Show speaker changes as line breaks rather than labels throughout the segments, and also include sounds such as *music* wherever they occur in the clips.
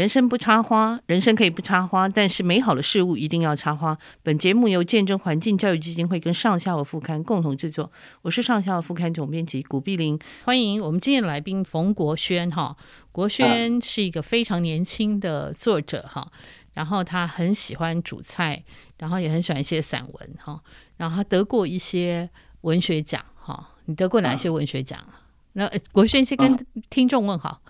人生不插花，人生可以不插花，但是美好的事物一定要插花。本节目由见证环境教育基金会跟上下午副刊共同制作，我是上下午副刊总编辑古碧玲，欢迎我们今天的来宾冯国轩哈。国轩是一个非常年轻的作者哈，然后他很喜欢煮菜，然后也很喜欢写散文哈，然后他得过一些文学奖哈。你得过哪些文学奖？那国轩先跟听众问好。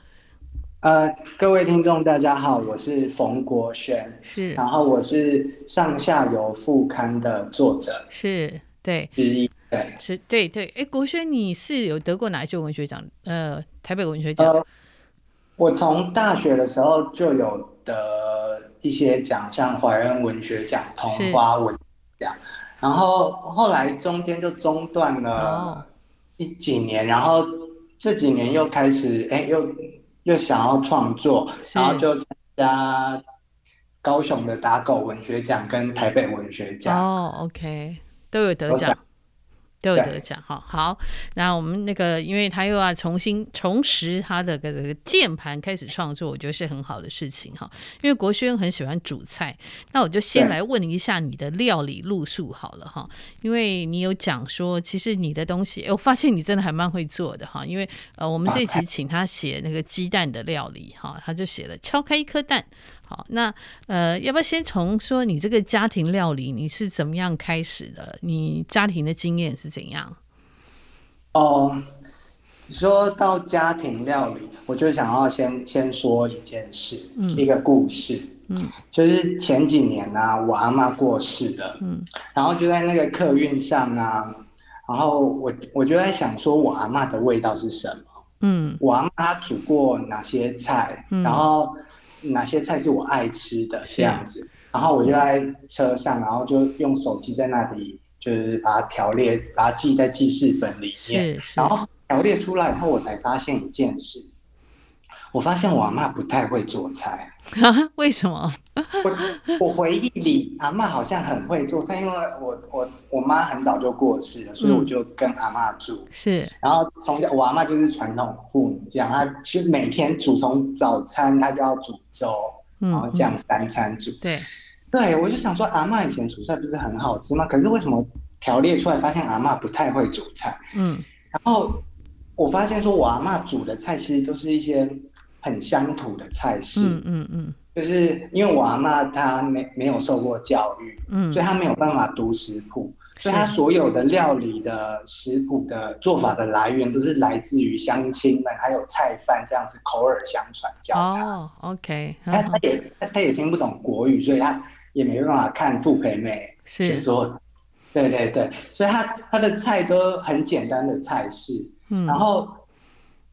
呃，各位听众，大家好，我是冯国轩，是，然后我是上下游副刊的作者，
是对，
之一，对，
是，对对。哎，国轩，你是有得过哪一些文学奖？呃，台北文学奖。呃，
我从大学的时候就有得一些奖，项怀恩文学奖、桐花文奖，然后后来中间就中断了一几年，哦，然后这几年又开始，哎，又。又想要创作，然后就参加高雄的打狗文学奖跟台北文学奖。
哦，OK，都有得奖。都有得奖哈，好，那我们那个，因为他又要重新重拾他的这个键盘开始创作，我觉得是很好的事情哈。因为国轩很喜欢煮菜，那我就先来问一下你的料理路数好了哈。因为你有讲说，其实你的东西，我发现你真的还蛮会做的哈。因为呃，我们这集请他写那个鸡蛋的料理哈，他就写了敲开一颗蛋。好，那呃，要不要先从说你这个家庭料理你是怎么样开始的？你家庭的经验是怎样？
哦，说到家庭料理，我就想要先先说一件事，嗯，一个故事，嗯，就是前几年呢，啊，我阿妈过世了，嗯，然后就在那个客运上啊，然后我我就在想说，我阿妈的味道是什么？嗯，我阿妈她煮过哪些菜？嗯，然后。哪些菜是我爱吃的这样子，然后我就在车上，然后就用手机在那里，就是把它条列，把它记在记事本里面。然后条列出来以后，我才发现一件事。我发现我阿嬷不太会做菜，
为什么？
我我回忆里阿嬷好像很会做菜，因为我我我妈很早就过世了，所以我就跟阿嬷住。是，然后从小我阿嬷就是传统妇女这样，她其实每天煮，从早餐她就要煮粥，然后这样三餐煮。对，对我就想说阿嬷以前煮菜不是很好吃吗？可是为什么条列出来发现阿嬷不太会煮菜？嗯，然后我发现说我阿嬷煮的菜其实都是一些。很乡土的菜式，嗯嗯嗯，就是因为我阿妈她没没有受过教育，嗯，所以她没有办法读食谱，所以她所有的料理的食谱的做法的来源都是来自于乡亲们，还有菜贩这样子口耳相传教她。哦，OK，他他也他他也听不懂国语，所以她也没办法看傅培美写作，对对对，所以他他的菜都很简单的菜式，嗯，然后。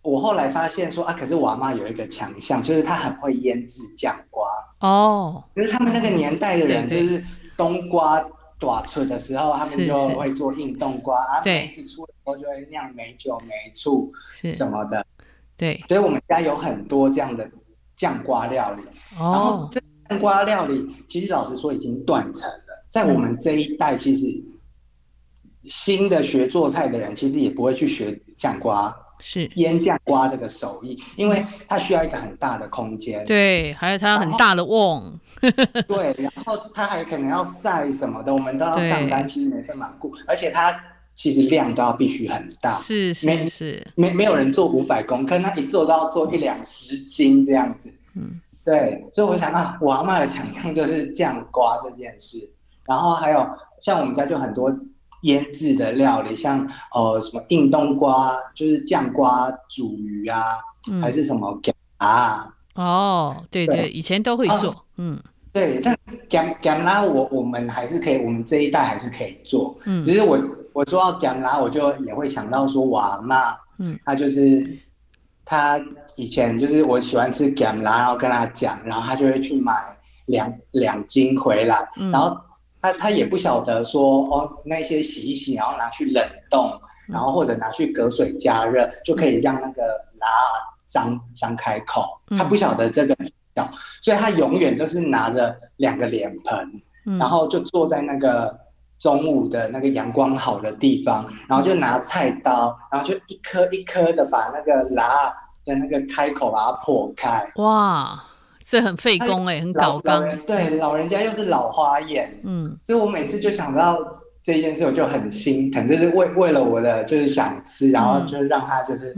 我后来发现说啊，可是我阿妈有一个强项，就是她很会腌制酱瓜哦。就是他们那个年代的人，就是冬瓜短脆的时候，他们就会做硬冬瓜，然后梅子出的时候就会酿梅酒、梅醋什么的。对，所以我们家有很多这样的酱瓜料理。然后这酱瓜料理，其实老实说已经断层了，在我们这一代，其实新的学做菜的人，其实也不会去学酱瓜。是。腌酱瓜这个手艺，因为它需要一个很大的空间，
对，还有它很大的瓮，*laughs*
对，然后它还可能要晒什么的，我们都要上班，其实没办法顾，而且它其实量都要必须很大，是是是，没没有人做五百公克，那一做都要做一两十斤这样子，嗯，对，所以我想啊，我阿嬷的强项就是酱瓜这件事，然后还有像我们家就很多。腌制的料理，像呃什么硬冬瓜，就是酱瓜煮鱼啊，嗯、还是什么咸啊？哦，对对，对，以前都会做，哦、嗯，对。但咸咸辣我我们还是可以，我们这一代还是可以做。嗯，只是我我说到咸辣，我就也会想到说我阿嬷，嗯，他就是他以前就是我喜欢吃咸辣，然后跟他讲，然后他就会去买两两斤回来，嗯、然后。他他也不晓得说哦，那些洗一洗，然后拿去冷冻，然后或者拿去隔水加热，就可以让那个拉张张开口。他不晓得这个，所以他永远都是拿着两个脸盆，然后就坐在那个中午的那个阳光好的地方，然后就拿菜刀，然后就一颗一颗的把那个拉的那个开口把它破开。哇！
这很费工哎，很搞刚。
对，老人家又是老花眼，嗯，所以我每次就想到这件事，我就很心疼，就是为为了我的就是想吃，然后就让他就是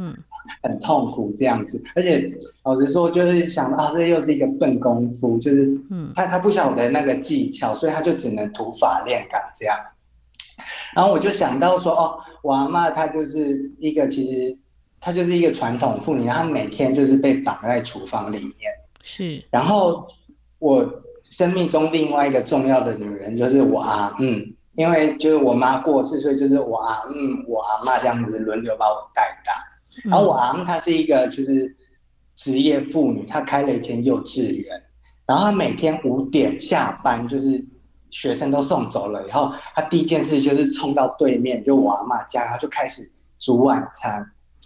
很痛苦这样子。嗯、而且老实说，就是想到、啊、这又是一个笨功夫，就是嗯，他他不晓得那个技巧，所以他就只能土法炼钢这样。然后我就想到说，哦，我阿嬷她就是一个其实。她就是一个传统妇女，她每天就是被绑在厨房里面。
是。
然后我生命中另外一个重要的女人就是我阿嗯，因为就是我妈过世，所以就是我阿嗯，我阿妈这样子轮流把我带大。然后我阿嗯，她是一个就是职业妇女，她开了一间幼稚园。然后她每天五点下班，就是学生都送走了以后，她第一件事就是冲到对面就我阿妈家，然后就开始煮晚餐。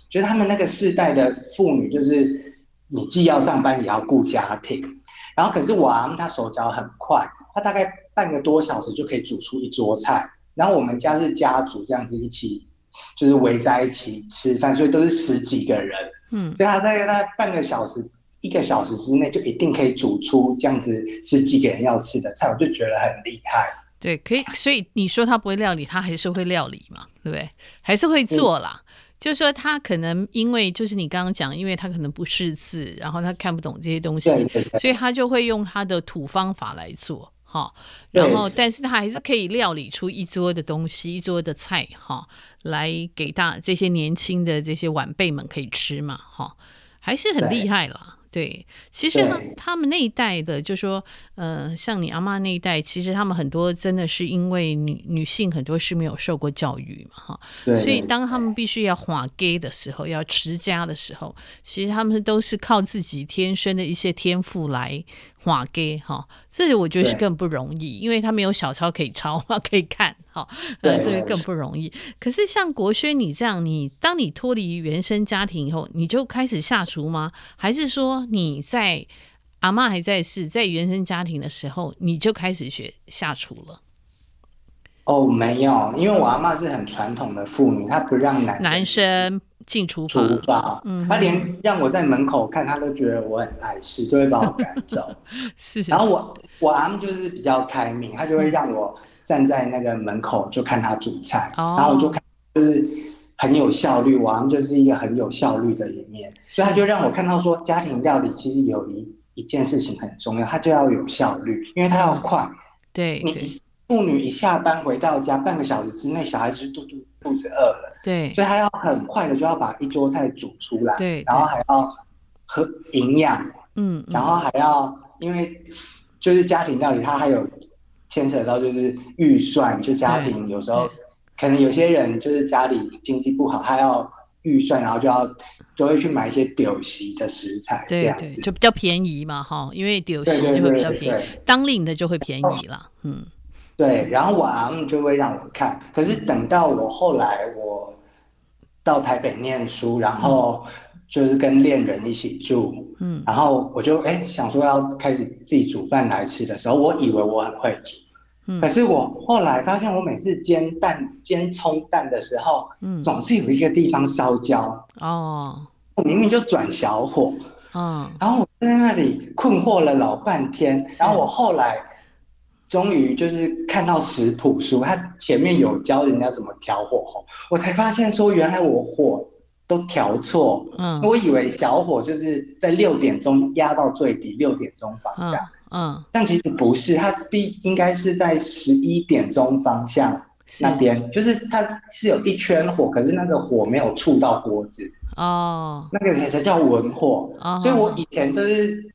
就是他们那个世代的妇女，就是你既要上班也要顾家庭，然后可是我阿嬷她手脚很快，他大概半个多小时就可以煮出一桌菜。然后我们家是家族这样子一起，就是围在一起吃饭，所以都是十几个人，嗯，所以他大概大概半个小时、一个小时之内就一定可以煮出这样子十几个人要吃的菜，我就觉得很厉害。
对，可以，所以你说他不会料理，他还是会料理嘛，对不对？还是会做啦。嗯就是说他可能因为就是你刚刚讲，因为他可能不识字，然后他看不懂这些东西，对对对，所以他就会用他的土方法来做哈。然后，但是他还是可以料理出一桌的东西，一桌的菜哈，来给大这些年轻的这些晚辈们可以吃嘛哈，还是很厉害了。对，其实呢，他们那一代的，就说，呃，像你阿妈那一代，其实他们很多真的是因为女女性很多是没有受过教育嘛，哈，所以当他们必须要化 gay 的时候，要持家的时候，其实他们都是靠自己天生的一些天赋来。画给哈，这个我觉得是更不容易，因为他没有小抄可以抄，*laughs* 可以看哈，呃，这个更不容易。可是像国轩你这样，你当你脱离原生家庭以后，你就开始下厨吗？还是说你在阿妈还在世，在原生家庭的时候，你就开始学下厨了？
哦，没有，因为我阿妈是很传统的妇女，她不让男
男生。进厨房，厨房，
嗯，她连让我在门口看，她都觉得我很碍事，就会把我赶走。*laughs*
是，
然后我我阿妈就是比较开明，她就会让我站在那个门口就看他煮菜，哦、然后我就看就是很有效率。我阿姆就是一个很有效率的一面，所以他就让我看到说，家庭料理其实有一一件事情很重要，他就要有效率，因为他要快。嗯、
对，
你妇女一下班回到家，半个小时之内，小孩子就肚肚肚子饿了。
对，
所以他要很快的就要把一桌菜煮出来，
对，
然后还要喝营养，
嗯，
然后还要因为就是家庭料理，它还有牵扯到就是预算，就家庭有时候可能有些人就是家里经济不好，他要预算，然后就要都会去买一些丢席的食材，这样子
就比较便宜嘛，哈，因为丢席就会比较便宜，当令的就会便宜了，嗯。
对，然后我阿姆就会让我看，可是等到我后来我到台北念书，然后就是跟恋人一起住，嗯，然后我就哎想说要开始自己煮饭来吃的时候，我以为我很会煮，嗯，可是我后来发现我每次煎蛋、煎葱蛋的时候，嗯，总是有一个地方烧焦，
哦，
我明明就转小火，
嗯，
然后我在那里困惑了老半天，然后我后来。终于就是看到食谱书，它前面有教人家怎么调火候，我才发现说原来我火都调错。嗯，我以为小火就是在六点钟压到最低，六点钟方向。
嗯，嗯，
但其实不是，它必应该是在十一点钟方向那边，就是它是有一圈火，可是那个火没有触到锅子。
哦，
那个才才叫文火。哦，所以我以前就是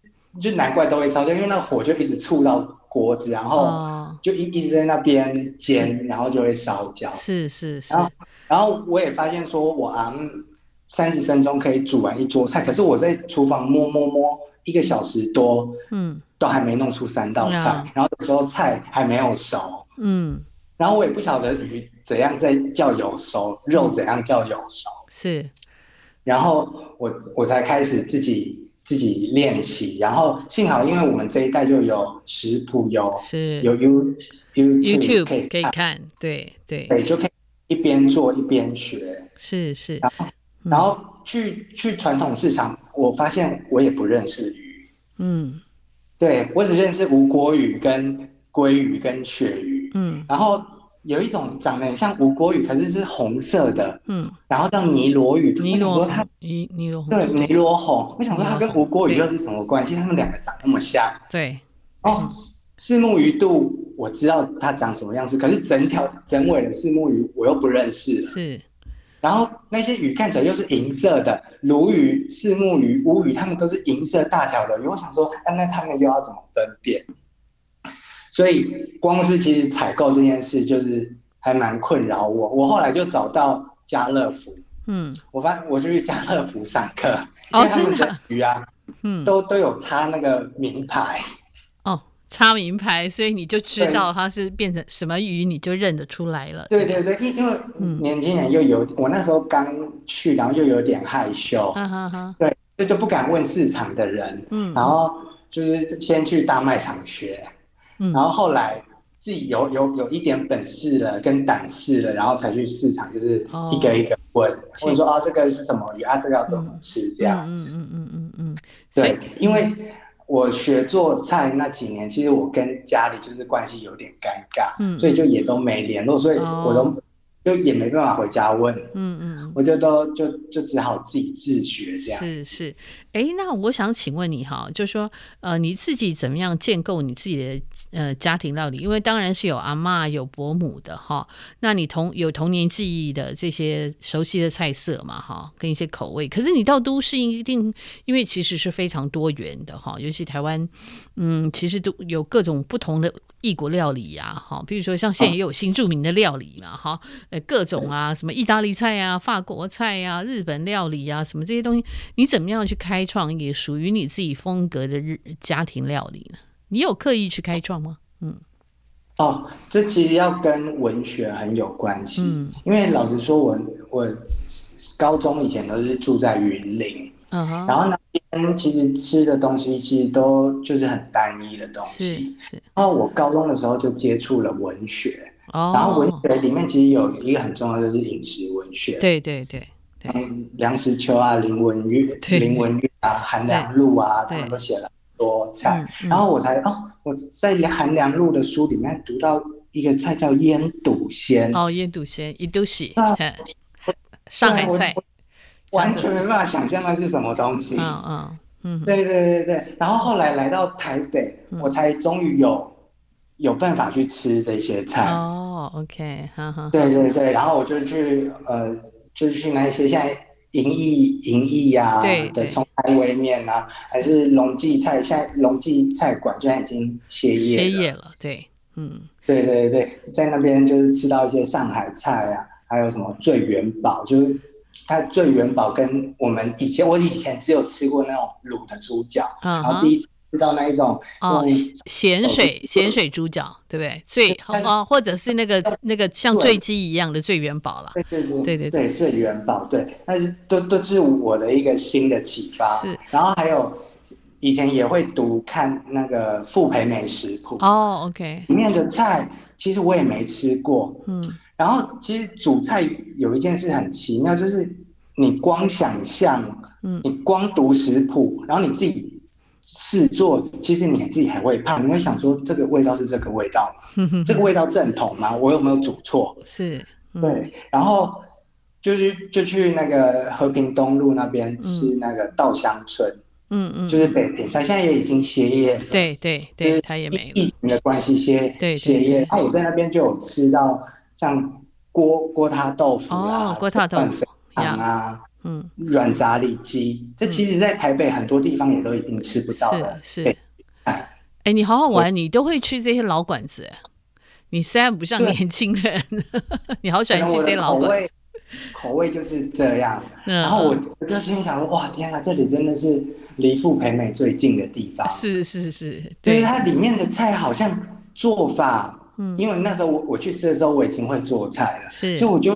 就难怪都会烧，焦因为那个火就一直触到。锅子，然后就一一直在那边煎，然后就会烧焦。
是是是。
然后，然后我也发现说，我阿姆三十分钟可以煮完一桌菜，可是我在厨房摸摸摸一个小时多，
嗯，
都还没弄出三道菜。然后有时候菜还没有熟，
嗯。
然后我也不晓得鱼怎样在叫有熟，肉怎样叫有熟。
是。
然后我我才开始自己。自己练习，然后幸好，因为我们这一代就有食谱，有
是
有 You
YouTube 可以可以看，对对
对，就可以一边做一边学，
是是。
然后然后去去传统市场，我发现我也不认识鱼，
嗯，
对，我只认识吴国鱼、跟鲑鱼、跟鳕鱼。嗯，然后有一种长得很像吴国鱼，可是是红色的。嗯，然后叫尼罗鱼。尼罗，它尼尼罗对尼罗红。我想说它跟吴国鱼又是什么关系？它们两个长那么像。
对，
哦，四目鱼肚我知道它长什么样子，可是整条整尾的四目鱼我又不认识。
是。
然后那些鱼看起来又是银色的，鲈鱼、四目鱼、乌鱼，它们都是银色大条的鱼。我想说，啊，那他们又要怎么分辨？所以光是其实采购这件事，就是还蛮困扰我。我后来就找到家乐福，嗯，我发现我就去家乐福上课，因为他们的鱼啊，嗯，都都有插那个名牌。
插名牌，所以你就知道它是变成什么鱼，你就认得出来了。
对对对，因因为年轻人又有，嗯、我那时候刚去，然后又有点害羞，啊、哈哈。对，就就不敢问市场的人，嗯，然后就是先去大卖场学，嗯，然后后来自己有有有一点本事了，跟胆识了，然后才去市场，就是一个一个问，问、哦、说啊，这个是什么鱼啊，这个要怎么吃这样子，嗯嗯嗯嗯嗯，对，因为。我学做菜那几年，其实我跟家里就是关系有点尴尬，嗯，所以就也都没联络，所以我都。哦就也没办法回家问，嗯嗯，我就都就就只好自己自学这样。
是是，哎，那我想请问你哈，就是说呃，你自己怎么样建构你自己的呃家庭料理？因为当然是有阿妈有伯母的哈，那你童有童年记忆的这些熟悉的菜色嘛哈，跟一些口味。可是你到都市一定，因为其实是非常多元的哈，尤其台湾，嗯，其实都有各种不同的。异国料理呀，哈，比如说像现在也有新著名的料理嘛，哈，呃，各种啊，什么意大利菜啊、法国菜啊、日本料理啊，什么这些东西，你怎么样去开创也属于你自己风格的日家庭料理呢？你有刻意去开创吗？嗯，
哦，这其实要跟文学很有关系，嗯，因为老实说我，我我高中以前都是住在云林。嗯哼，然后那边其实吃的东西其实都就是很单一的东西。是，是。然后我高中的时候就接触了文学，哦，然后文学里面其实有一个很重要的就是饮食文学。
对对对。
嗯，梁实秋啊，林文月、林文月啊，韩良露啊，他们都写了很多菜。然后我才哦，我在韩良露的书里面读到一个菜叫腌笃鲜。
哦，腌笃鲜，一都是上海菜。
完全没办法想象那是什么东西。嗯嗯嗯，对对对对。然后后来来到台北，嗯、我才终于有有办法去吃这些菜。
哦，OK，哈哈。
对对对，然后我就去呃，就去那些现在银翼银翼呀的葱排微面啊，还是龙记菜，现在龙记菜馆居然已经歇业
歇业了。对，嗯，
对对对，在那边就是吃到一些上海菜啊，还有什么醉元宝，就是。它醉元宝跟我们以前，我以前只有吃过那种卤的猪脚，嗯、然后第一次吃到那一种
哦咸水咸水猪脚，对不对？最哦，或者是那个那个像醉鸡一样的醉元宝了。
对对对对醉元宝对，但是都都是我的一个新的启发。是，然后还有以前也会读看那个傅培美食谱
哦，OK，
里面的菜其实我也没吃过，嗯。然后其实煮菜有一件事很奇妙，就是你光想象，嗯，你光读食谱，然后你自己试做，其实你自己还会怕，你会想说这个味道是这个味道吗？*laughs* 这个味道正统吗？我有没有煮错？
是，
对。然后就是就去那个和平东路那边吃那个稻香村，嗯嗯，就是北平菜，现在也已经歇业了。
对对对，它也没了。
疫情的关系歇歇业。然后我在那边就有吃到。像锅锅塌豆腐啊，
锅塌豆腐
啊，嗯，软炸里脊，这其实在台北很多地方也都已经吃不到了。
是是，哎，哎，你好好玩，你都会去这些老馆子。你虽然不像年轻人，*laughs* 你好喜欢去这些老馆子。
口味就是这样。然后我我就心想说，哇，天哪，这里真的是离富培美最近的地方。
是是是，
对，它里面的菜好像做法。嗯，因为那时候我我去吃的时候，我已经会做菜了，是，所以我就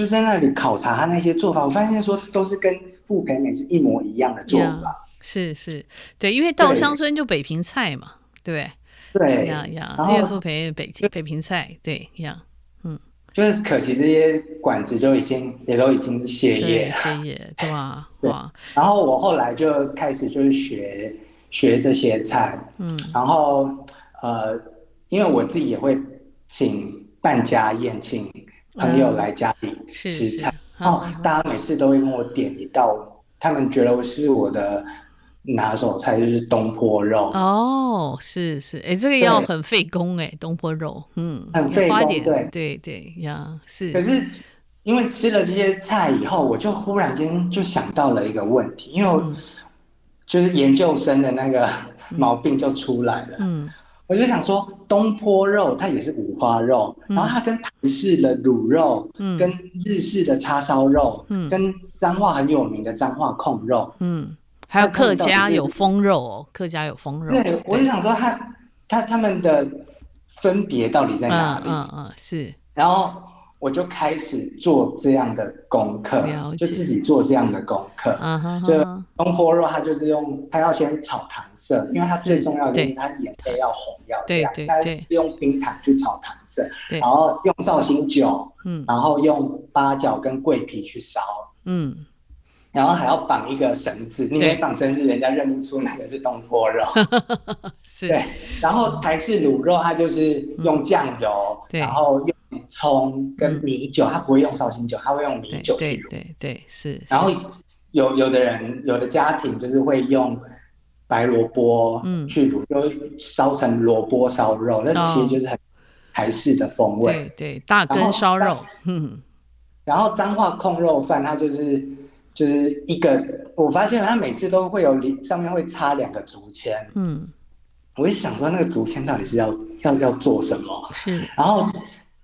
就在那里考察他那些做法，我发现说都是跟傅培美是一模一样的做法，
是是，对，因为稻香村就北平菜嘛，对不对？对，一样一样，因为傅培美北北平菜，对，一样，嗯，
就是可惜这些馆子就已经也都已经歇业，
歇业，对 *laughs* 吧？
对，然后我后来就开始就是学学这些菜，嗯，然后呃，因为我自己也会请办家宴，请朋友来家里吃菜，嗯、然后大家每次都会跟我点一道，嗯、他们觉得我是我的拿手菜，就是东坡肉。
哦，是是，哎，这个要很费工哎，东坡肉，嗯，
很费工，对。
对对呀，是。
可是因为吃了这些菜以后，我就忽然间就想到了一个问题，因为就是研究生的那个毛病就出来了。嗯，我就想说，东坡肉它也是五花肉，嗯、然后它跟台式的卤肉，嗯，跟日式的叉烧肉，嗯，跟彰化很有名的彰化控肉，嗯，
还有客家有风肉哦，客家有风肉。
对，我就想说它，它它他们的分别到底在哪里？
嗯嗯，嗯，是，
然后。我就开始做这样的功课，就自己做这样的功课。Uh -huh. 就东坡肉，它就是用它要先炒糖色，因为它最重要的就是它颜色要红要亮，它是用冰糖去炒糖色，然后用绍兴酒，嗯然后用八角跟桂皮去烧，嗯。然后还要绑一个绳子，你没绑绳子，人家认不出哪个是东坡肉。
是，
对。然后台式卤肉，它就是用酱油，嗯、然后用葱跟米酒，它、嗯、不会用绍兴酒，他会用米酒去卤。
对对，对，是。
然后有有的人，有的家庭就是会用白萝卜去卤，就、嗯、烧成萝卜烧肉，那其实就是很台式的风味。
对对，大根烧肉。嗯。
然后彰化控肉饭，它就是。就是一个，我发现它每次都会有上面会插两个竹签，嗯，我一想说那个竹签到底是要要要做什么？是，然后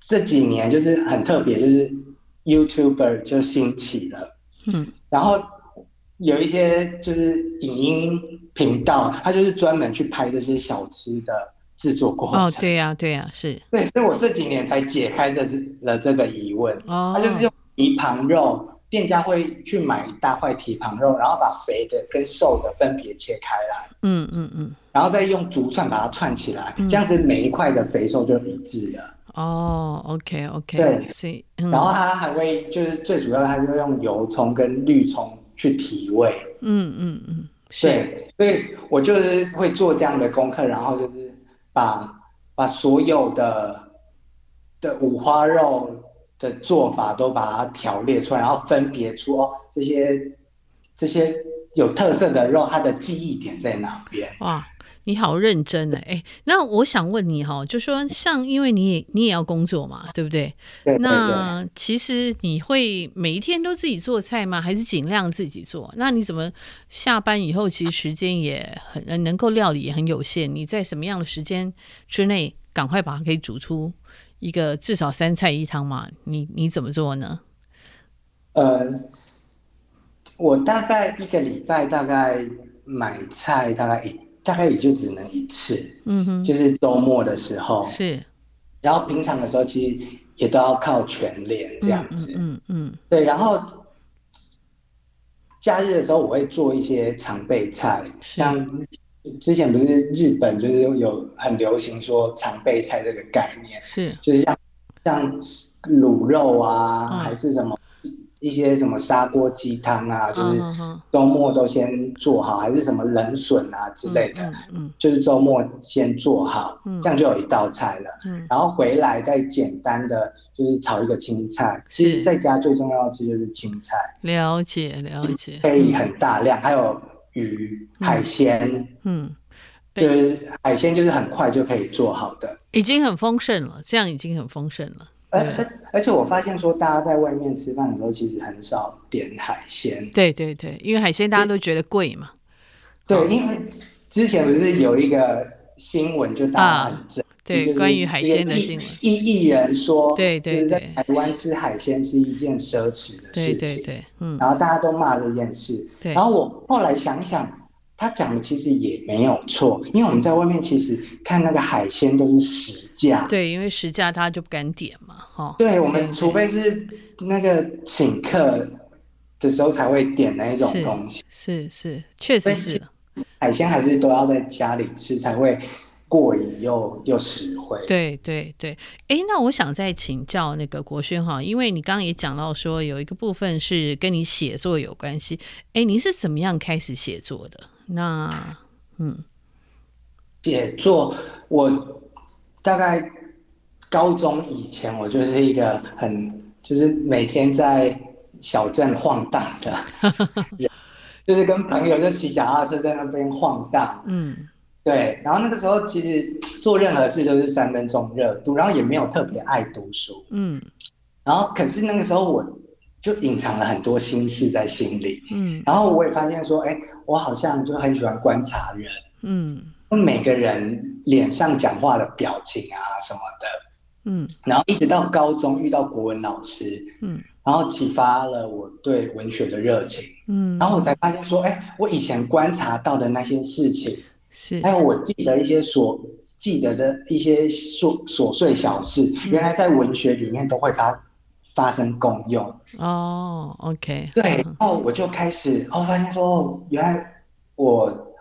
这几年就是很特别，就是 YouTuber 就兴起了，嗯，然后有一些就是影音频道，它就是专门去拍这些小吃的制作过程。
哦，对呀，对呀，是
对，所以我这几年才解开这了这个疑问。哦，他就是用蹄膀肉。店家会去买一大块蹄膀肉，然后把肥的跟瘦的分别切开来，嗯嗯嗯，然后再用竹串把它串起来，嗯、这样子每一块的肥瘦就一致了。
哦，OK OK，
对，所以、嗯，然后它还会就是最主要，它就用油葱跟绿葱去提味。嗯嗯嗯，对，所以我就是会做这样的功课，然后就是把把所有的的五花肉。的做法都把它条列出来，然后分别出哦，这些这些有特色的肉，它的记忆点在哪边？
哇，你好认真哎！哎，那我想问你哈，就说像因为你也你也要工作嘛，对不
对？
那其实你会每一天都自己做菜吗？还是尽量自己做？那你怎么下班以后其实时间也很能够料理也很有限？你在什么样的时间之内赶快把它可以煮出？一个至少三菜一汤嘛，你你怎么做呢？
呃，我大概一个礼拜大概买菜大概一大概也就只能一次，嗯哼，就是周末的时候。
是，
然后平常的时候其实也都要靠全脸这样子，嗯嗯，嗯，对，然后假日的时候我会做一些常备菜，像。之前不是日本就是有很流行说常备菜这个概念，
是。
就是像像卤肉啊、嗯，还是什么一些什么砂锅鸡汤啊、嗯，就是周末都先做好，嗯、还是什么冷笋啊之类的，就是周末先做好，嗯，这样就有一道菜了，嗯，然后回来再简单的就是炒一个青菜，其实在家最重要的是就是青菜，
了解了解，
可以很大量，还有。鱼海鲜，嗯，就是海鲜，就是很快就可以做好的，
已经很丰盛了。这样已经很丰盛了。
而而且我发现说，大家在外面吃饭的时候，其实很少点海鲜。
对对对，因为海鲜大家都觉得贵嘛。
对，因为之前不是有一个新闻，就大家很正。啊
对，关于海鲜的新闻，
一艺人
说，
对对对，台湾吃海鲜是一件奢侈的事情，对对对，嗯，然后大家都骂这件事，对，然后我后来想想，他讲的其实也没有错，因为我们在外面其实看那个海鲜都是实价，
对，因为实价他就不敢点嘛，哈，
对，我们除非是那个请客的时候才会点那一种东西，
是是，是，确实是，
海鲜还是都要在家里吃才会。过瘾又又实惠，
对对对，哎，那我想再请教那个国轩哈，因为你刚刚也讲到说有一个部分是跟你写作有关系，哎，你是怎么样开始写作的？那嗯，
写作我大概高中以前，我就是一个很就是每天在小镇晃荡的 *laughs* 人，就是跟朋友就骑脚踏车在那边晃荡。嗯，对。然后那个时候其实做任何事都是三分钟热度，然后也没有特别爱读书。嗯。然后可是那个时候我就隐藏了很多心事在心里。嗯。然后我也发现说，哎，我好像就很喜欢观察人。嗯。每个人脸上讲话的表情啊什么的。嗯。然后一直到高中遇到国文老师。嗯。然后启发了我对文学的热情，嗯，然后我才发现说，哎，我以前观察到的那些事情，是，还有我记得一些所记得的一些琐琐碎小事，嗯，原来在文学里面都会发发生共用。
哦，OK，
对，然后我就开始，哦，发现说，哦，原来我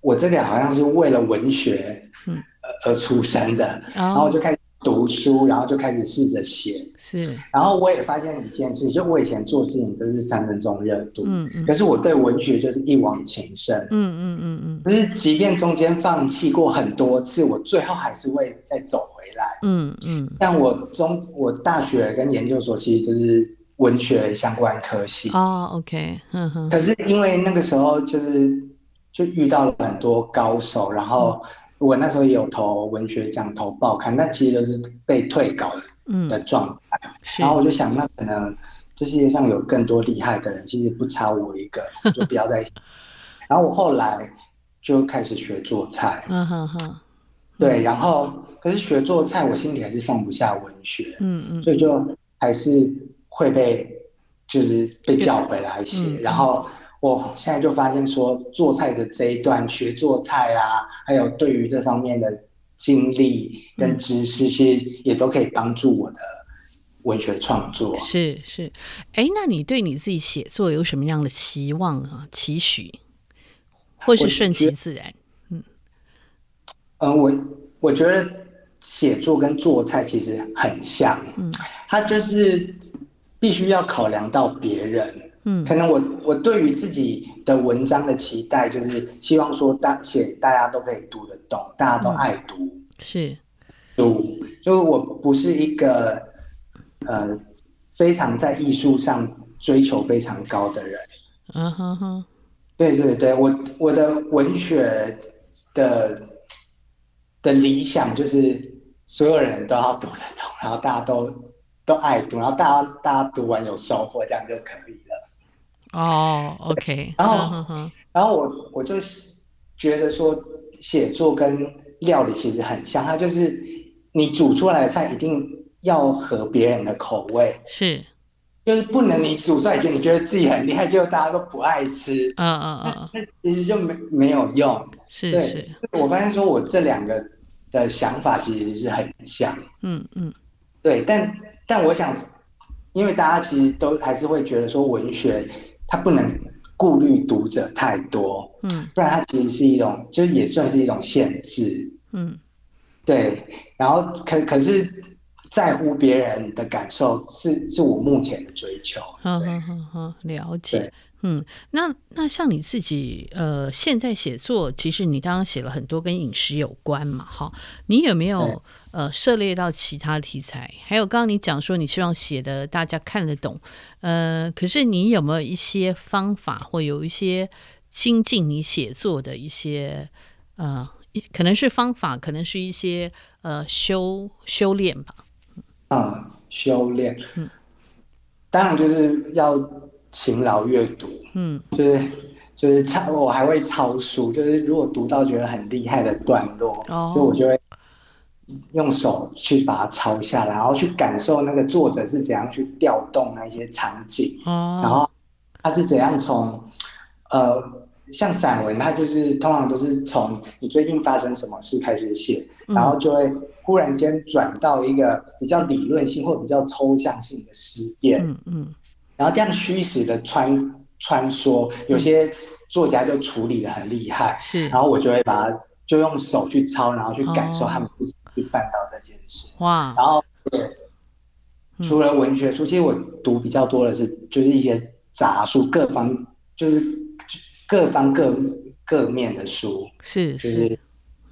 我这个好像是为了文学，嗯，而出生的，嗯，然后我就开始。读书，然后就开始试着写，是。然后我也发现一件事，就我以前做事情都是三分钟热度，嗯嗯。可是我对文学就是一往情深，嗯嗯嗯嗯。可是即便中间放弃过很多次，我最后还是会再走回来，嗯嗯。但我中我大学跟研究所其实就是文学相关科系
哦，OK，嗯哼。
可是因为那个时候就是就遇到了很多高手，然后。我那时候也有投文学奖、投报刊，但其实都是被退稿的状态。嗯、然后我就想，那可能这世界上有更多厉害的人，其实不差我一个，*laughs* 就不要再。然后我后来就开始学做菜。嗯哼哼。对，然后可是学做菜，我心里还是放不下文学。嗯嗯。所以就还是会被，就是被叫回来写，嗯、然后。我现在就发现说，做菜的这一段学做菜啊，还有对于这方面的经历跟知识，其实也都可以帮助我的文学创作。
是是，哎，那你对你自己写作有什么样的期望啊？期许，或是顺其自然？嗯，
呃，我我觉得写作跟做菜其实很像，嗯，它就是必须要考量到别人。嗯，可能我我对于自己的文章的期待，就是希望说大写大家都可以读得懂，大家都爱读，嗯、是。读，就我不是一个呃非常在艺术上追求非常高的人，嗯哼哼，对对对，我我的文学的的理想就是所有人都要读得懂，*laughs* 然后大家都都爱读，然后大家大家读完有收获，这样就可以了。
哦、oh，OK，
然后，uh huh. 然后我我就觉得说，写作跟料理其实很像，它就是你煮出来的菜一定要合别人的口味，是，就是不能你煮出来就你觉得自己很厉害，结果大家都不爱吃，嗯嗯嗯，那其实就没没有用，是，对，是。我发现说我这两个的想法其实是很像，嗯嗯，对，但但我想，因为大家其实都还是会觉得说文学。它不能顾虑读者太多，嗯，不然它其实是一种，就是也算是一种限制，嗯，对。然后可可是在乎别人的感受是是我目前的追求，
好好好好，了解。嗯，那那像你自己，呃，现在写作，其实你刚刚写了很多跟饮食有关嘛，哈，你有没有呃涉猎到其他题材？还有刚刚你讲说你希望写的大家看得懂，呃，可是你有没有一些方法或有一些精进你写作的一些呃，可能是方法，可能是一些呃修修炼吧？
啊，修炼，嗯，当然就是要。勤劳阅读，嗯，就是就是抄，我还会抄书，就是如果读到觉得很厉害的段落，哦，就我就会用手去把它抄下来，然后去感受那个作者是怎样去调动那些场景，哦，然后他是怎样从，呃，像散文，他就是通常都是从你最近发生什么事开始写，嗯，然后就会忽然间转到一个比较理论性或比较抽象性的思辨，嗯嗯。然后这样虚实的穿穿梭，有些作家就处理的很厉害，是。然后我就会把它就用手去抄，然后去感受他们自己去办到这件事。哇！然后对，除了文学书，其实我读比较多的是就是一些杂书，各方就是各方各各面的书，
是
就是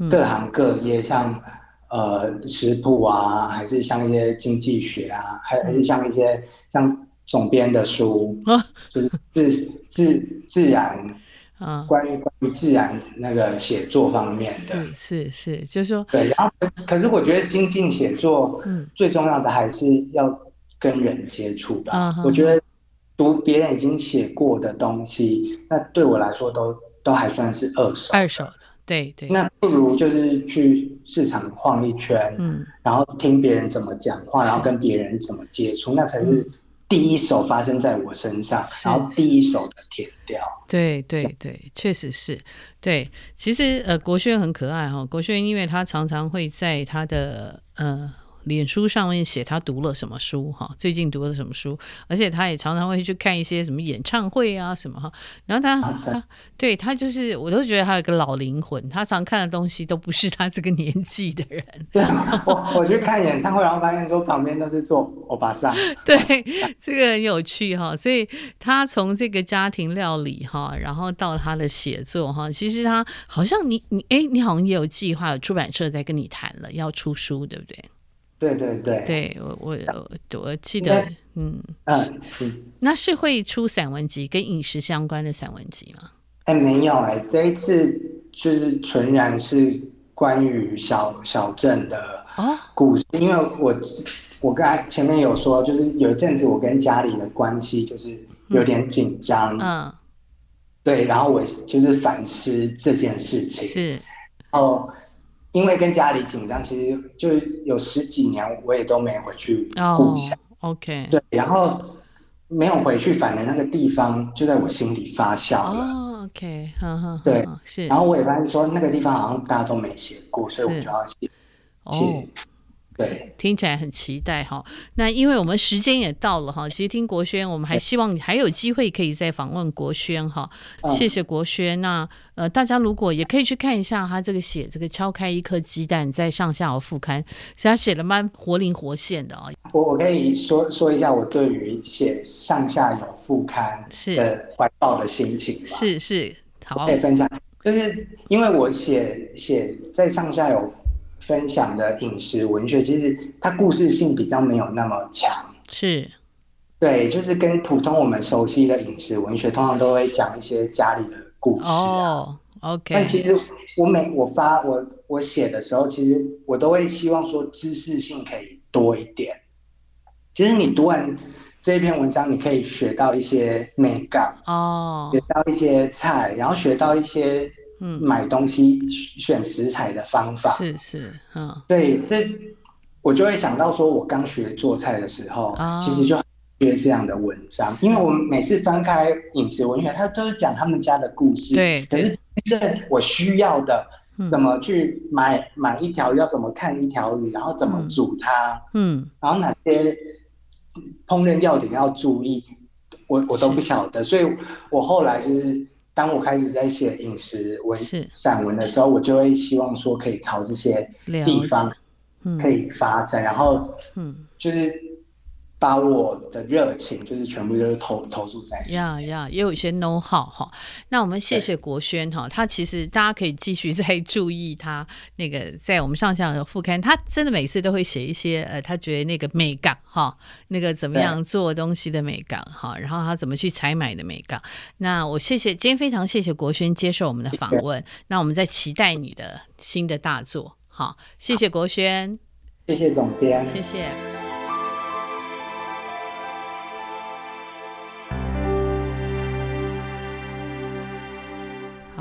各行各业，像呃食谱啊，还是像一些经济学啊，还还是像一些像总编的书，就是自 *laughs* 自自然。啊，关于关于自然那个写作方面的，
是是是，就是说
对，然后可是我觉得精进写作，嗯，最重要的还是要跟人接触吧。嗯，我觉得读别人已经写过的东西，那对我来说都都还算是二手，
二手的，对对。
那不如就是去市场晃一圈，嗯，然后听别人怎么讲话，然后跟别人怎么接触，那才是。第一手发生在我身上，然后第一手的填掉。
对对对，确实是。对，其实呃，国轩很可爱哈、哦。国轩因为他常常会在他的呃。脸书上面写他读了什么书哈，最近读了什么书，而且他也常常会去看一些什么演唱会啊什么哈。然后他他对他就是，我都觉得他有一个老灵魂，他常看的东西都不是他这个年纪的人。*laughs*
对，我我去看演唱会，然后发现说旁边都是做欧巴桑。*laughs*
对，这个很有趣哈。所以他从这个家庭料理哈，然后到他的写作哈，其实他好像你你哎，你好像也有计划，有出版社在跟你谈了要出书，对不对？
对对对，
对我我我我记得，嗯嗯，那是会出散文集跟饮食相关的散文集吗？
哎，没有哎，这一次就是纯然是关于小小镇的故事，哦、因为我我刚才前面有说，就是有一阵子我跟家里的关系就是有点紧张，嗯，嗯对，然后我就是反思这件事情，是，哦。因为跟家里紧张，其实就有十几年，我也都没回去故乡。
Oh, OK，
对，然后没有回去，反而那个地方就在我心里发酵了。
Oh, OK，呵呵
对，是。然后我也发现说，那个地方好像大家都没写过，所以我就要写写。Oh. 对，
听起来很期待哈。那因为我们时间也到了哈，其实听国轩，我们还希望你还有机会可以再访问国轩哈。谢谢国轩。那呃，大家如果也可以去看一下他这个写这个敲开一颗鸡蛋在上下有副刊，其实他写的蛮活灵活现的啊。
我我可以说说一下我对于写上下有副刊的怀抱的心情吗？
是是，好，
可以分享。就是因为我写写在上下游。分享的饮食文学，其实它故事性比较没有那么强，
是，
对，就是跟普通我们熟悉的饮食文学，通常都会讲一些家里的故事啊。
Oh, OK。
但其实我每我发我我写的时候，其实我都会希望说知识性可以多一点。其实你读完这一篇文章，你可以学到一些美感哦，学到一些菜，然后学到一些。嗯，买东西选食材的方法。
是是，嗯，
对，这我就会想到说，我刚学做菜的时候，哦、其实就学这样的文章，因为我们每次翻开饮食文学，它都是讲他们家的故事，
对，
可是这我需要的，怎么去买、嗯、买一条鱼，要怎么看一条鱼，然后怎么煮它，嗯，然后哪些烹饪要点要注意，我我都不晓得，所以我后来就是。当我开始在写饮食文散文的时候，我就会希望说可以朝这些地方可以发展，然后嗯，就是。把我的热情就是全部就是投投注在
呀呀，也有一些 know how 哈。那我们谢谢国轩哈，他其实大家可以继续再注意他那个在我们上下的副刊，他真的每次都会写一些呃，他觉得那个美感哈，那个怎么样做东西的美感哈，然后他怎么去采买的美感。那我谢谢今天非常谢谢国轩接受我们的访问，那我们在期待你的新的大作。好，谢谢国轩，
谢谢总编，
谢谢。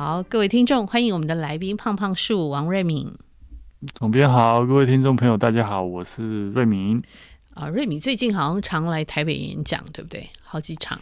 好，各位听众，欢迎我们的来宾胖胖树王瑞敏。
总编好，各位听众朋友，大家好，我是瑞敏。
啊，瑞敏最近好像常来台北演讲，对不对？好几场。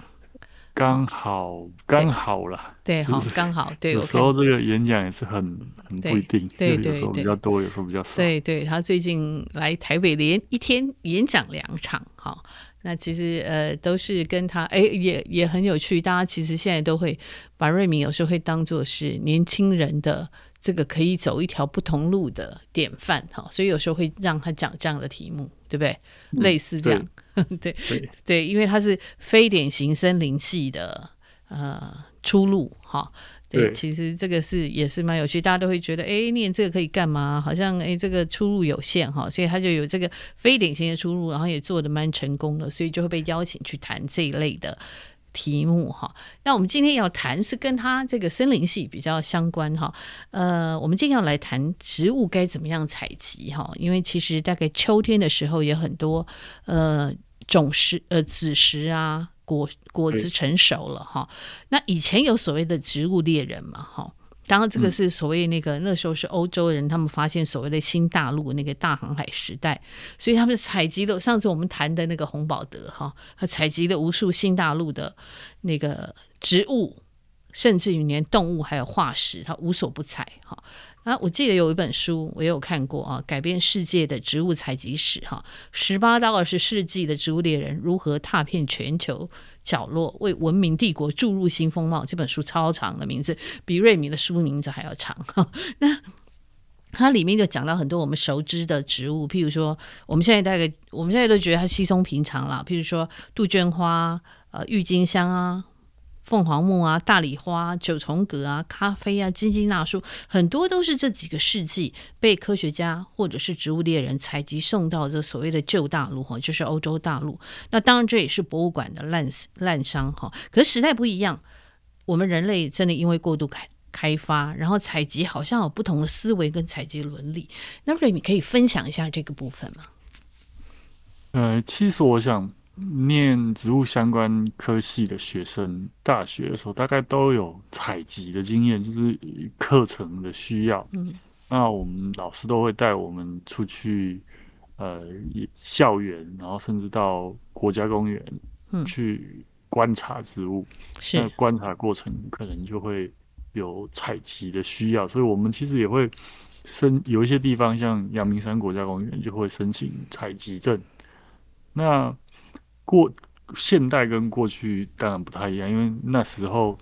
刚好，刚好了。
对，好，刚好。对，
有时候这个演讲也是很很不一定，对对，有时候比较多，有时候比较少。
对对，他最近来台北连一天演讲两场，好。那其实呃都是跟他哎也也很有趣，大家其实现在都会把瑞敏有时候会当做是年轻人的这个可以走一条不同路的典范哈，所以有时候会让他讲这样的题目，对不对？嗯、类似这样，对对，*laughs* 对，对，因为他是非典型森林系的呃出路哈。对，对，其实这个是也是蛮有趣，大家都会觉得，哎，念这个可以干嘛？好像哎，这个出入有限哈，所以他就有这个非典型的出入，然后也做的蛮成功的，所以就会被邀请去谈这一类的题目哈。那我们今天要谈是跟他这个森林系比较相关哈。呃，我们今天要来谈植物该怎么样采集哈，因为其实大概秋天的时候也很多呃种石呃子石啊。果果子成熟了哈，那以前有所谓的植物猎人嘛哈，当然这个是所谓那个、嗯、那时候是欧洲人，他们发现所谓的新大陆那个大航海时代，所以他们采集了上次我们谈的那个洪宝德哈，他采集了无数新大陆的那个植物，甚至于连动物还有化石，他无所不采哈。啊，我记得有一本书，我也有看过啊，改变世界的植物采集史哈，十八到二十世纪的植物猎人如何踏遍全球角落，为文明帝国注入新风貌。这本书超长的名字，比瑞米的书名字还要长哈。那它里面就讲到很多我们熟知的植物，譬如说，我们现在大概我们现在都觉得它稀松平常了，譬如说杜鹃花、呃郁金香啊。凤凰木啊，大理花、九重葛啊，咖啡啊，金鸡纳树，很多都是这几个世纪被科学家或者是植物猎人采集送到这所谓的旧大陆哈，就是欧洲大陆。那当然这也是博物馆的滥滥觴哈。可是时代不一样，我们人类真的因为过度开开发，然后采集好像有不同的思维跟采集伦理。那瑞米可以分享一下这个部分吗？
呃，其实我想。念植物相关科系的学生，大学的时候大概都有采集的经验，就是课程的需要。嗯，那我们老师都会带我们出去，呃，校园，然后甚至到国家公园，去观察植物。是，那观察过程可能就会有采集的需要，所以我们其实也会申有一些地方，像阳明山国家公园就会申请采集证。那过现代跟过去当然不太一样，因为那时候，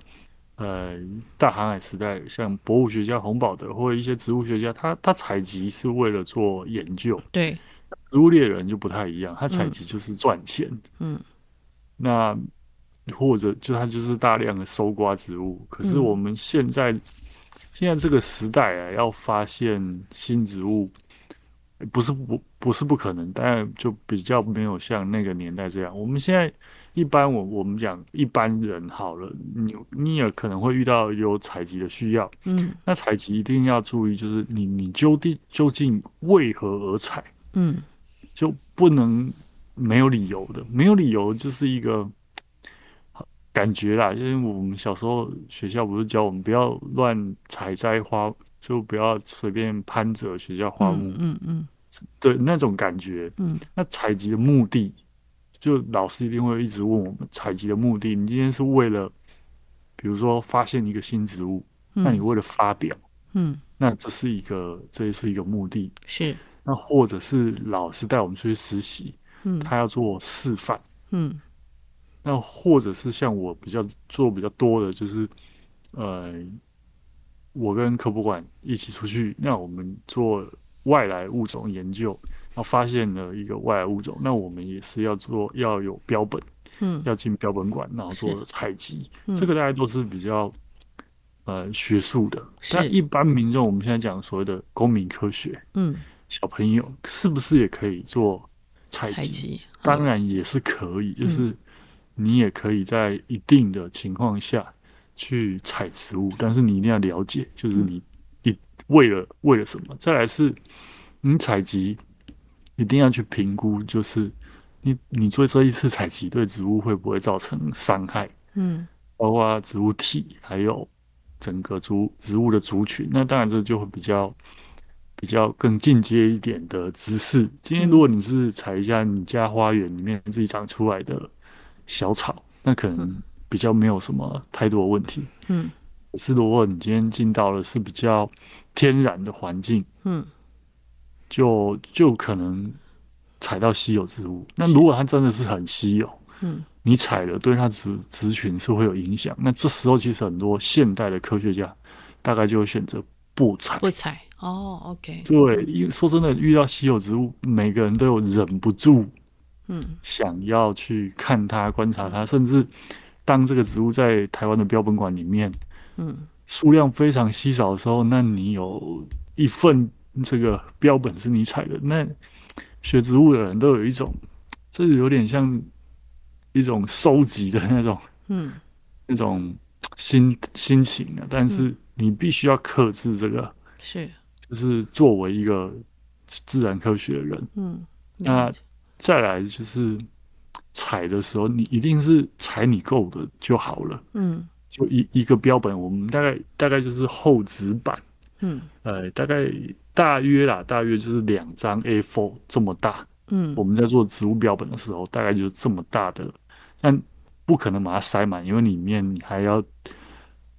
呃，大航海时代，像博物学家洪宝德或者一些植物学家，他他采集是为了做研究。
对，
植物猎人就不太一样，他采集就是赚钱。嗯，那或者就他就是大量的搜刮植物。可是我们现在、嗯、现在这个时代啊，要发现新植物。不是不不是不可能，但就比较没有像那个年代这样。我们现在一般我我们讲一般人好了，你你也可能会遇到有采集的需要，嗯，那采集一定要注意，就是你你究竟究竟为何而采，嗯，就不能没有理由的，没有理由就是一个感觉啦。因为我们小时候学校不是教我们不要乱采摘花。就不要随便攀折学校花木，嗯嗯，嗯嗯、那种感觉，嗯，那采集的目的，就老师一定会一直问我们采集的目的。你今天是为了，比如说发现一个新植物，嗯、那你为了发表，嗯，那这是一个，这是一个目的，是。那或者是老师带我们出去实习，嗯，他要做示范，嗯，那或者是像我比较做比较多的，就是，呃。我跟科博馆一起出去，那我们做外来物种研究，然后发现了一个外来物种，那我们也是要做要有标本，嗯，要进标本馆，然后做采集，嗯，这个大家都是比较呃学术的。但一般民众，我们现在讲所谓的公民科学，嗯，小朋友是不是也可以做采集？当然也是可以，就是你也可以在一定的情况下。去采植物，但是你一定要了解，就是你你为了为了什么？再来是，你采集一定要去评估，就是你你做这一次采集对植物会不会造成伤害？嗯，包括植物体，还有整个族植物的族群。那当然这就会比较比较更进阶一点的知识。今天如果你是采一下你家花园里面自己长出来的小草，那可能。比较没有什么太多的问题，嗯，可是如果你今天进到了是比较天然的环境，嗯，就就可能采到稀有植物。那如果它真的是很稀有，嗯，你采了对它植植群是会有影响。那这时候其实很多现代的科学家大概就会选择不采，
不采。哦，OK，
对，因为说真的，遇到稀有植物，每个人都有忍不住，嗯，想要去看它、观察它，甚至。当这个植物在台湾的标本馆里面，嗯，数量非常稀少的时候，那你有一份这个标本是你采的，那学植物的人都有一种，这有点像一种收集的那种，嗯，那种心心情啊。但是你必须要克制这个，是，就是作为一个自然科学的人，嗯，那再来就是采的时候，你一定是采你够的就好了，嗯。就一一个标本，我们大概大概就是厚纸板，嗯，呃，大概大约啦，大约就是两张 A4 这么大，嗯，我们在做植物标本的时候，大概就是这么大的，但不可能把它塞满，因为里面你还要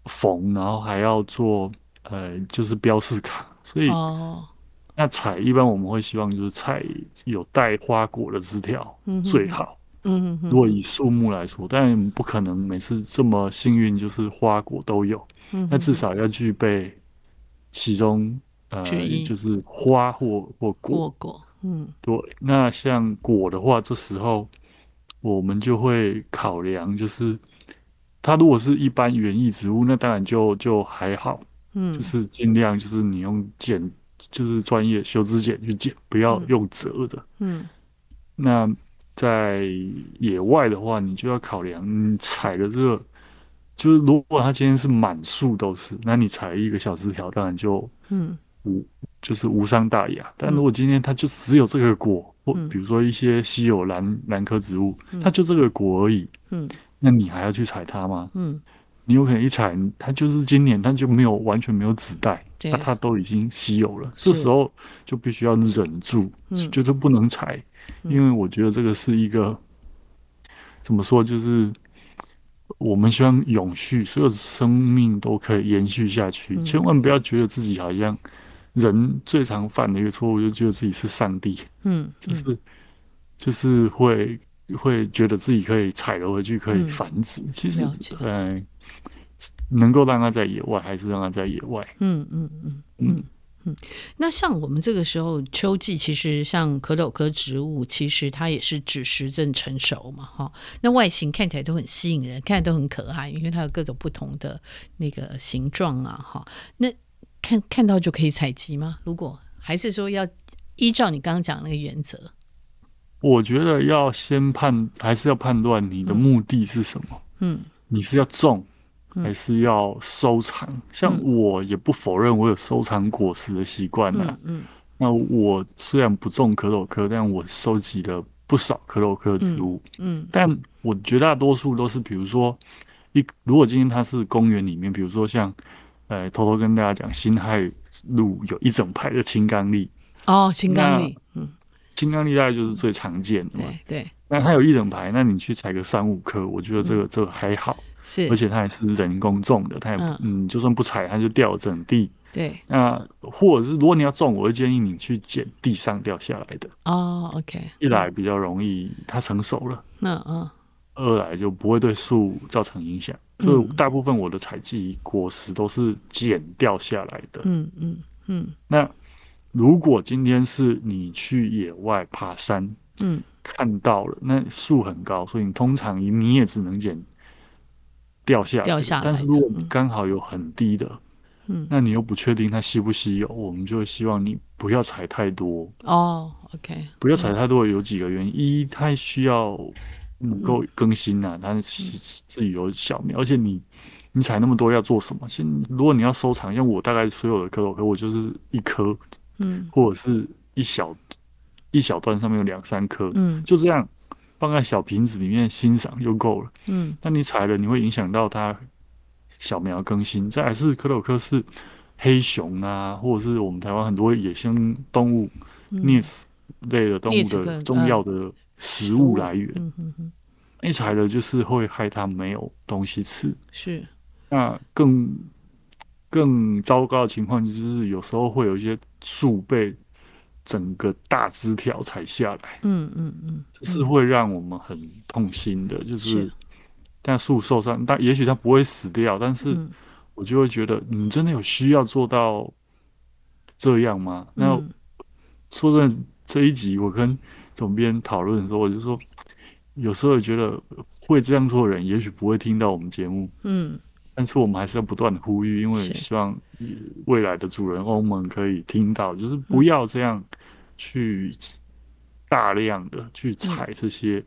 缝，然后还要做，呃，就是标示卡，所以，哦，那采一般我们会希望就是采有带花果的枝条，嗯，最好。嗯，如果以树木来说，但不可能每次这么幸运，就是花果都有。嗯，那至少要具备其中呃，就是花或或果果。嗯，对。那像果的话，这时候我们就会考量，就是它如果是一般园艺植物，那当然就就还好。嗯，就是尽量就是你用剪，就是专业修枝剪去剪，不要用折的。嗯，那。在野外的话，你就要考量你采的这个，就是如果它今天是满树都是，那你采一个小枝条，当然就嗯无就是无伤大雅。但如果今天它就只有这个果，或比如说一些稀有兰兰科植物，它就这个果而已，嗯，那你还要去采它吗？嗯，你有可能一采它就是今年它就没有完全没有子代，那它都已经稀有了，这时候就必须要忍住，就是不能采。因为我觉得这个是一个怎么说，就是我们希望永续，所有生命都可以延续下去。千万不要觉得自己好像人最常犯的一个错误，就觉得自己是上帝。嗯，就是就是会会觉得自己可以踩了回去可以繁殖。其实，嗯，能够让它在野外，还是让它在野外。嗯嗯嗯嗯。
嗯，那像我们这个时候秋季，其实像壳斗科植物，其实它也是指时正成熟嘛，哈。那外形看起来都很吸引人，看起来都很可爱，因为它有各种不同的那个形状啊，哈。那看看到就可以采集吗？如果还是说要依照你刚刚讲那个原则，
我觉得要先判，还是要判断你的目的是什么？嗯，你是要种。还是要收藏，像我也不否认我有收藏果实的习惯呐。嗯，那我虽然不种可斗科，但我收集了不少可斗科植物。嗯，但我绝大多数都是，比如说一，如果今天它是公园里面，比如说像，呃，偷偷跟大家讲，辛亥路有一整排的青冈栎。哦，青冈栎，嗯，青冈栎大概就是最常见的嘛。对，对，那它有一整排，那你去采个三五颗，我觉得这个这个还好。是，而且它也是人工种的，它也嗯，嗯，就算不采，它就掉整地。对，那或者是如果你要种，我会建议你去捡地上掉下来的。哦，OK，一来比较容易，它成熟了。嗯嗯。二来就不会对树造成影响。所以大部分我的采集果实都是捡掉下来的。嗯嗯嗯。那如果今天是你去野外爬山，嗯，看到了那树很高，所以你通常你也只能捡。掉下来，掉下来。但是如果你刚好有很低的，嗯，那你又不确定它稀不稀有，我们就希望你不要采太多。哦，OK，不要采太多，有几个原因：一，它需要能够更新啊，它自己有小苗，而且你你采那么多要做什么？先如果你要收藏，像我大概所有的壳斗科，我就是一颗，嗯，或者是一小一小段上面有两三颗，嗯，就这样。放在小瓶子里面欣赏就够了。嗯，但你采了，你会影响到它小苗更新。再来是壳斗科是黑熊啊，或者是我们台湾很多野生动物啮齿类的动物的重要的食物来源。嗯嗯嗯，一采了就是会害它没有东西吃。是，那更更糟糕的情况就是有时候会有一些树被。整个大枝条采下来，嗯嗯嗯，这是会让我们很痛心的。就是，但树受伤，但也许它不会死掉，但是我就会觉得，你真的有需要做到这样吗？那说真的，这一集我跟总编讨论的时候，我就说，有时候也觉得会这样做的人，也许不会听到我们节目，嗯，但是我们还是要不断的呼吁，因为希望未来的主人翁们可以听到，就是不要这样去大量的去采这些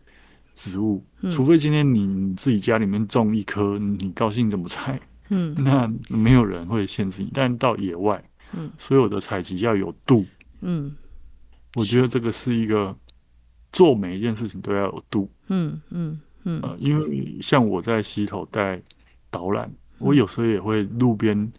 植物，嗯、除非今天你自己家里面种一棵，你高兴怎么采，嗯，*laughs* 那没有人会限制你。但到野外，嗯，所有的采集要有度，嗯，我觉得这个是一个做每一件事情都要有度，嗯嗯嗯、呃，因为像我在溪头带。导览，我有时候也会路边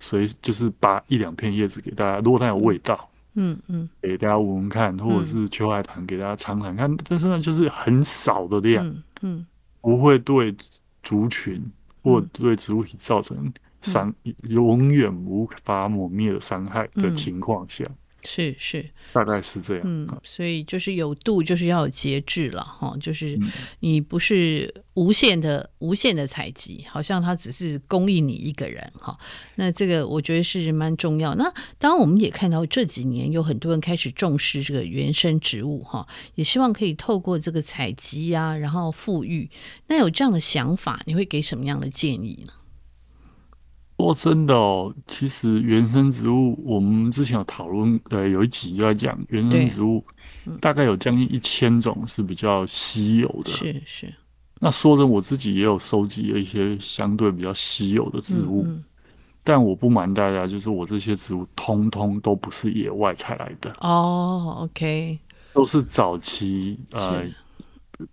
随就是拔一两片叶子给大家，如果它有味道，嗯嗯，给大家闻闻看，或者是秋海棠给大家尝尝看，但是呢，就是很少的量，嗯，不会对族群或对植物体造成伤，永远无法抹灭的伤害的情况下。
是是，
大概是这样。
嗯，所以就是有度，就是要有节制了哈。就是你不是无限的、无限的采集，好像它只是供应你一个人哈。那这个我觉得是蛮重要。那当然我们也看到这几年有很多人开始重视这个原生植物哈，也希望可以透过这个采集呀，然后富裕。那有这样的想法，你会给什么样的建议呢？
说真的哦，其实原生植物，我们之前有讨论，呃，有一集就在讲原生植物，大概有将近一千种是比较稀有的。
是是。
那说真，我自己也有收集了一些相对比较稀有的植物，嗯嗯，但我不瞒大家，就是我这些植物通通都不是野外采来的。
哦，OK，
都是早期呃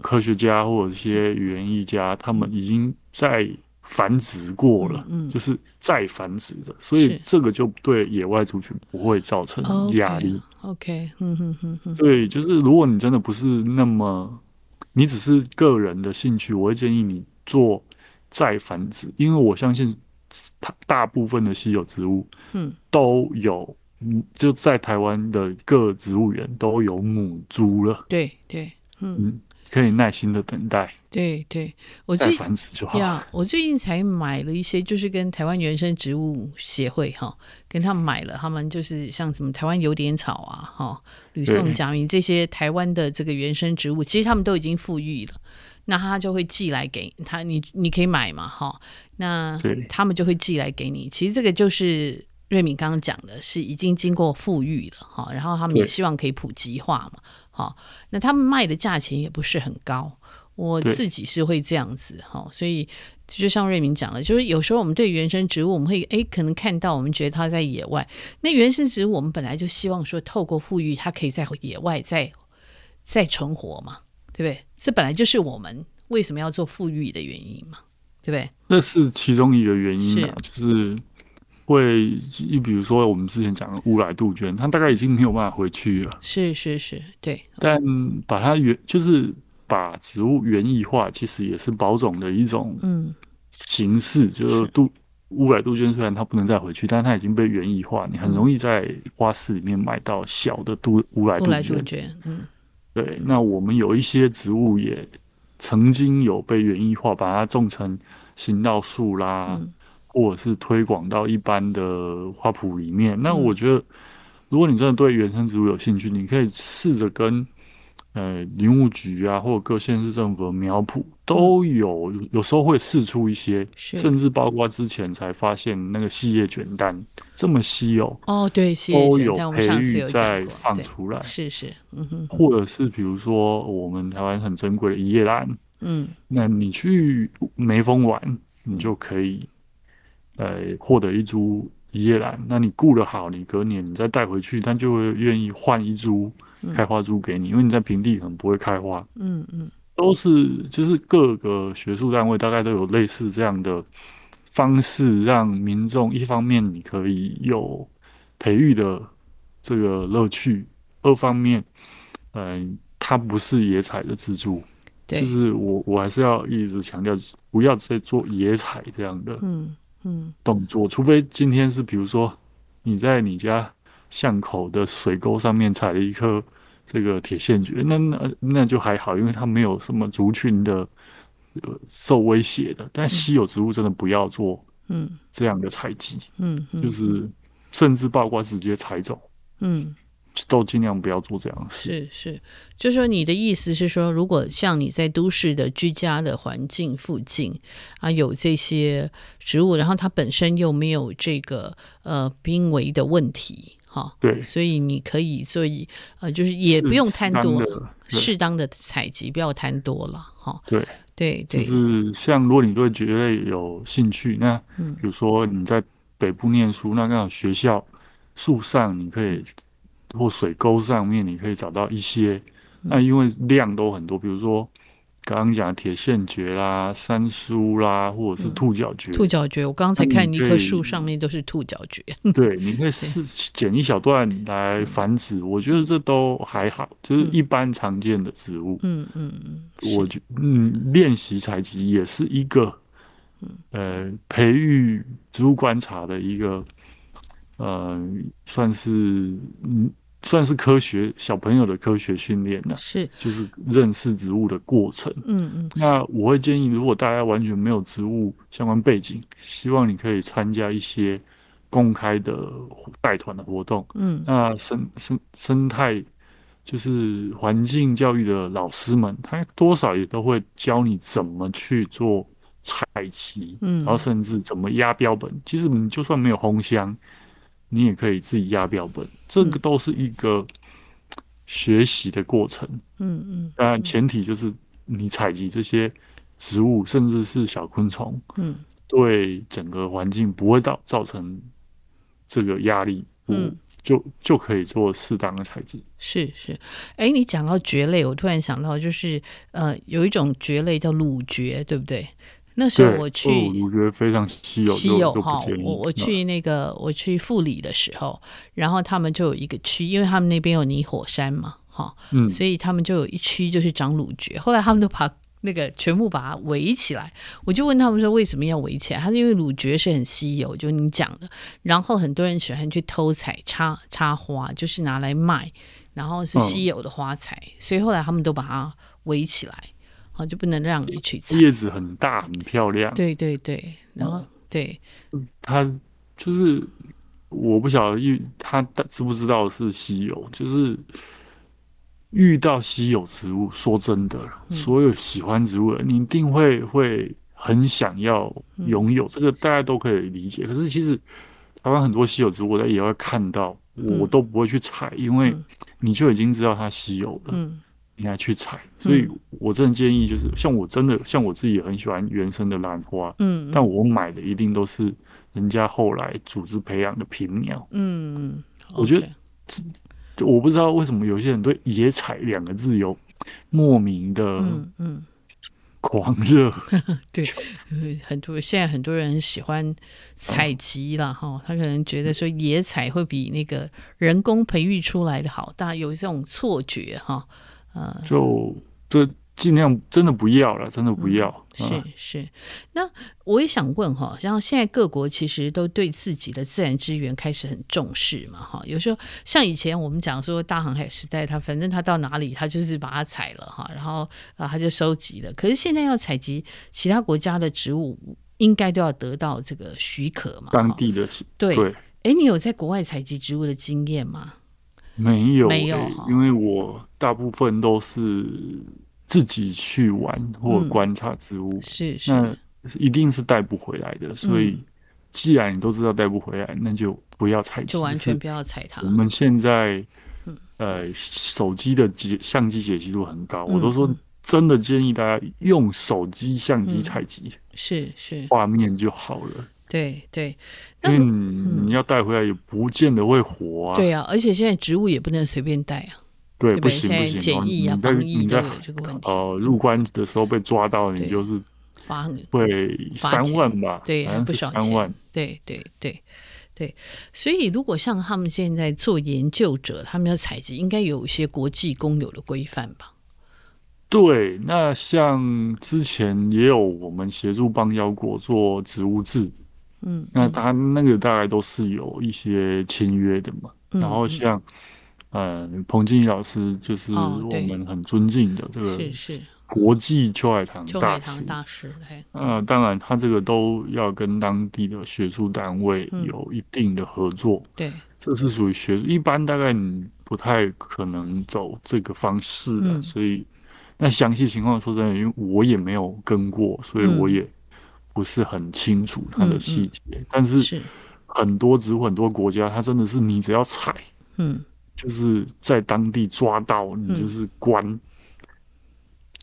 科学家或者一些园艺家，他们已经在。繁殖过了，嗯，就是再繁殖的，所以这个就对野外族群不会造成压力。
OK，嗯哼哼哼，
对，就是如果你真的不是那么，你只是个人的兴趣，我会建议你做再繁殖，因为我相信，大大部分的稀有植物，嗯，都有，嗯，就在台湾的各植物园都有母株了。
对对，嗯。嗯
可以耐心的等待，
对对，我最
繁殖就好。
呀，我最近才买了一些，就是跟台湾原生植物协会哈，跟他们买了，他们就是像什么台湾油点草啊，哈，吕宋假名这些台湾的这个原生植物，其实他们都已经富裕了，那他就会寄来给他，你你可以买嘛，哈，那他们就会寄来给你。其实这个就是瑞敏刚刚讲的，是已经经过富裕了哈，然后他们也希望可以普及化嘛。好，那他们卖的价钱也不是很高，我自己是会这样子哈，所以就像瑞敏讲的，就是有时候我们对原生植物，我们会诶可能看到，我们觉得它在野外，那原生植物我们本来就希望说透过富裕，它可以在野外再再存活嘛，对不对？这本来就是我们为什么要做富裕的原因嘛，对不对？
那是其中一个原因啊，就是。会，你比如说我们之前讲的乌来杜鹃，它大概已经没有办法回去了。
是是是，对。
但把它原就是把植物园艺化，其实也是保种的一种嗯形式。嗯、就是杜乌来杜鹃虽然它不能再回去，但它已经被园艺化，你很容易在花市里面买到小的杜乌来杜鹃。嗯，对。那我们有一些植物也曾经有被园艺化，把它种成行道树啦。嗯或者是推广到一般的花圃里面，那我觉得，如果你真的对原生植物有兴趣，你可以试着跟呃林务局啊，或者各县市政府的苗圃都有，有时候会试出一些，甚至包括之前才发现那个细叶卷丹这么稀有
哦，对，
都有培育再放出来，
是是，嗯哼，
或者是比如说我们台湾很珍贵的一叶兰，嗯，那你去梅峰玩，你就可以。呃，获得一株一叶兰，那你顾得好，你隔年你再带回去，他就会愿意换一株开花株给你，嗯、因为你在平地可能不会开花。嗯嗯，都是就是各个学术单位大概都有类似这样的方式，让民众一方面你可以有培育的这个乐趣，二方面，嗯、呃，它不是野采的支柱。对，就是我我还是要一直强调，不要再做野采这样的。嗯。嗯，动作，除非今天是比如说你在你家巷口的水沟上面踩了一颗这个铁线蕨，那那那就还好，因为它没有什么族群的呃受威胁的。但稀有植物真的不要做，嗯，这样的采集，嗯，就是甚至包括直接采走，嗯，都尽量不要做这样的事。
是是，就是说你的意思是说，如果像你在都市的居家的环境附近啊，有这些植物，然后它本身又没有这个呃濒危的问题，哈、哦，
对，
所以你可以所以呃，就是也不用贪多，适当的采集，不要贪多了，哈、哦，
对
对对，
就是像如果你对蕨类有兴趣，那比如说你在北部念书，那刚好学校树上你可以。或水沟上面，你可以找到一些。那因为量都很多，比如说刚刚讲的铁线蕨啦、山苏啦，或者是兔角蕨。
兔角蕨，我刚才看一棵树上面都是兔角蕨。
对，*laughs* 你可以试剪一小段来繁殖，我觉得这都还好，就是一般常见的植物。嗯嗯嗯，我觉嗯练习采集也是一个呃培育植物观察的一个呃算是嗯。算是科学小朋友的科学训练呢，
是
就是认识植物的过程。
嗯嗯，
那我会建议，如果大家完全没有植物相关背景，希望你可以参加一些公开的带团的活动。
嗯，
那生生生态就是环境教育的老师们，他多少也都会教你怎么去做采集，嗯，然后甚至怎么压标本。其实你就算没有烘箱。你也可以自己压标本，这个都是一个学习的过程。
嗯嗯，
当然前提就是你采集这些植物，甚至是小昆虫，
嗯，
对整个环境不会造造成这个压力，
嗯，
就就可以做适当的采集。
是是，哎、欸，你讲到蕨类，我突然想到，就是呃，有一种蕨类叫鲁蕨，对不对？那时候我去，
我觉得非常稀有，
稀有哈。我我去那个我去富里的时候，然后他们就有一个区，因为他们那边有泥火山嘛，哈，
嗯，
所以他们就有一区就是长鲁蕨。后来他们都把那个全部把它围起来，我就问他们说为什么要围起来？他说因为鲁蕨是很稀有，就你讲的，然后很多人喜欢去偷采插插花，就是拿来卖，然后是稀有的花材，嗯，所以后来他们都把它围起来。就不能让你去采。
叶子很大，很漂亮。
对对对，然后、嗯、对，
它就是我不晓得，因为他知不知道是稀有，就是遇到稀有植物，说真的，嗯、所有喜欢植物的，你一定会会很想要拥有、嗯。这个大家都可以理解。可是其实台湾很多稀有植物，大家也会看到，我都不会去采、嗯，因为你就已经知道它稀有了。
嗯。
应该去采，所以我真的建议就是，像我真的像我自己也很喜欢原生的兰花，
嗯，
但我买的一定都是人家后来组织培养的品苗，
嗯，
我觉得，我不知道为什么有些人对“野采”两个字有莫名的
嗯嗯。
狂热，*laughs*
对，很多现在很多人喜欢采集了哈，他可能觉得说野采会比那个人工培育出来的好，大家有这种错觉哈。
就就尽量真的不要了，真的不要。
嗯、是是，那我也想问哈，像现在各国其实都对自己的自然资源开始很重视嘛哈。有时候像以前我们讲说大航海时代，他反正他到哪里他就是把它采了哈，然后啊他就收集了。可是现在要采集其他国家的植物，应该都要得到这个许可嘛？
当地的
对对。哎，你有在国外采集植物的经验吗？
没有，
没有，
因为我大部分都是自己去玩或观察植物，
嗯、是是，
那一定是带不回来的。所以，既然你都知道带不回来，那就不要采集，
就完全不要采它。
我们现在，呃，手机的解相机解析度很高，我都说真的建议大家用手机相机采集，
是是，
画面就好了。
对对，
因为你要带回来也不见得会活啊。
对啊，而且现在植物也不能随便带啊。
对，
对不，
不行不行，
检疫啊、防疫都有这个问题。
呃，入关的时候被抓到，你就是
罚
会三万吧？
对，不少钱。
三万。
对对对对，所以如果像他们现在做研究者，他们要采集，应该有一些国际公有的规范吧？
对，那像之前也有我们协助邦交国做植物志。
嗯，
那他那个大概都是有一些签约的嘛。嗯、然后像，呃、嗯，彭静怡老师就是我们很尊敬的这个是国际秋海棠大师。
大师，
呃，当然他这个都要跟当地的学术单位有一定的合作。
对，
这是属于学术，一般大概你不太可能走这个方式的，嗯、所以那详细情况说真的，因为我也没有跟过，所以我也不是很清楚它的细节。嗯嗯、但是很多植物，很多国家，它真的是你只要采，嗯，就是在当地抓到，你就是关，嗯、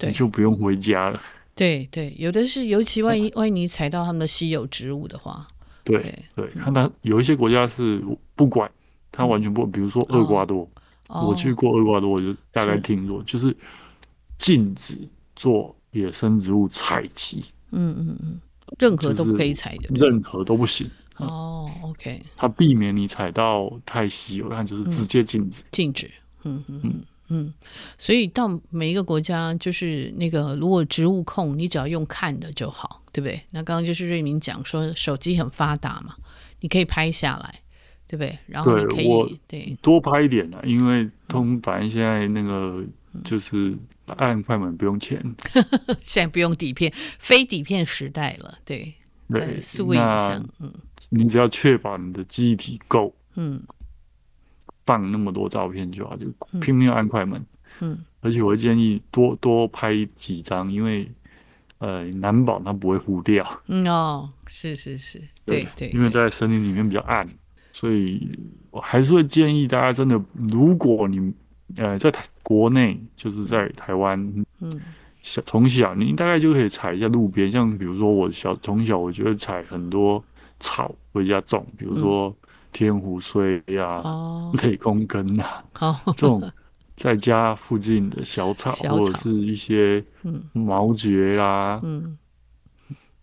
你就不用回家了。
对对，有的是，尤其万一万一你采到他们的稀有植物的话，
对对，看它有一些国家是不管，它完全不，比如说厄瓜多，我去过厄瓜多，我就大概听说，就是禁止做野生植物采集，
嗯嗯嗯，任何都不可以踩的，
任何都不行。
哦，OK，
它避免你踩到太稀有，它就是直接禁止，
禁止，嗯嗯嗯。嗯，所以到每一个国家，就是那个如果植物控，你只要用看的就好，对不对？那刚刚就是瑞明讲说，手机很发达嘛，你可以拍下来，对不对？然后你可以对
多拍一点啊，因为通反正现在那个就是按快门不用钱，*laughs*
现在不用底片，非底片时代了，对对，数位影像，嗯，
你只要确保你的记忆体够，嗯。放那么多照片就好，就拼命按快门。嗯，而且我会建议多多拍几张，因为呃，难保它不会糊掉。
嗯哦，是是是，对对，对，
因为在森林里面比较暗，所以我还是会建议大家真的，如果你呃在台国内，就是在台湾，嗯，小从小你大概就可以采一下路边，像比如说我小从小我觉得采很多草回家种，比如说。嗯天胡荽呀，雷公根啊，*laughs* 这种在家附近的小草，或者是一些毛蕨啦、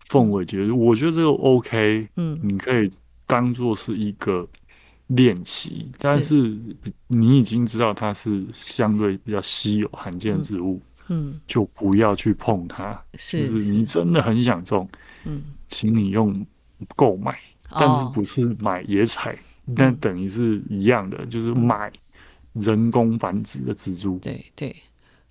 凤尾蕨，我觉得这个 OK，嗯，你可以当做是一个练习，但是。你已经知道它是相对比较稀有罕见植物，嗯，就不要去碰它。是，就是你真的很想种，嗯，请你用购买。但是不是买野采，但、哦、等于是一样的，嗯、就是买人工繁殖的植株。
对。对，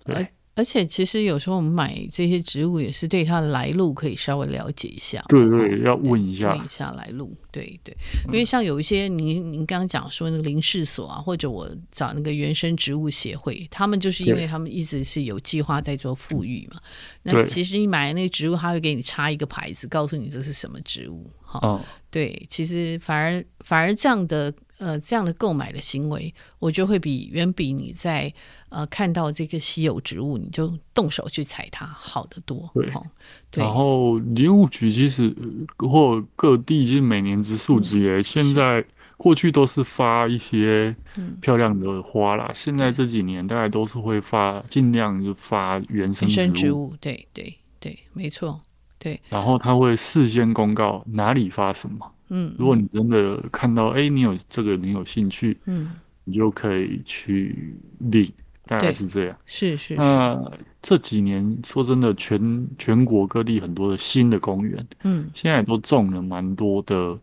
而而且其实有时候我们买这些植物也是对它的来路可以稍微了解一下。
对对，要问一下，
问一下来路。对对，因为像有一些您您刚刚讲说那个林氏所啊，或者我找那个原生植物协会，他们就是因为他们一直是有计划在做富裕嘛。那其实你买的那个植物，他会给你插一个牌子，告诉你这是什么植物。哦，对，其实反而反而这样的呃这样的购买的行为，我就会比远比你在呃看到这个稀有植物，你就动手去采它好得多。对，哦、对，
然后林务局其实或各地其实每年植树节，嗯、现在过去都是发一些漂亮的花啦，嗯、现在这几年大概都是会发尽量就发原生植物。原生植物，
对对对，没错。对，
然后他会事先公告哪里发什么。嗯，如果你真的看到，哎，你有这个，你有兴趣，嗯，你就可以去领，大概是这样。
是是。
那这几年说真的，全全国各地很多的新的公园，嗯，现在都种了蛮多的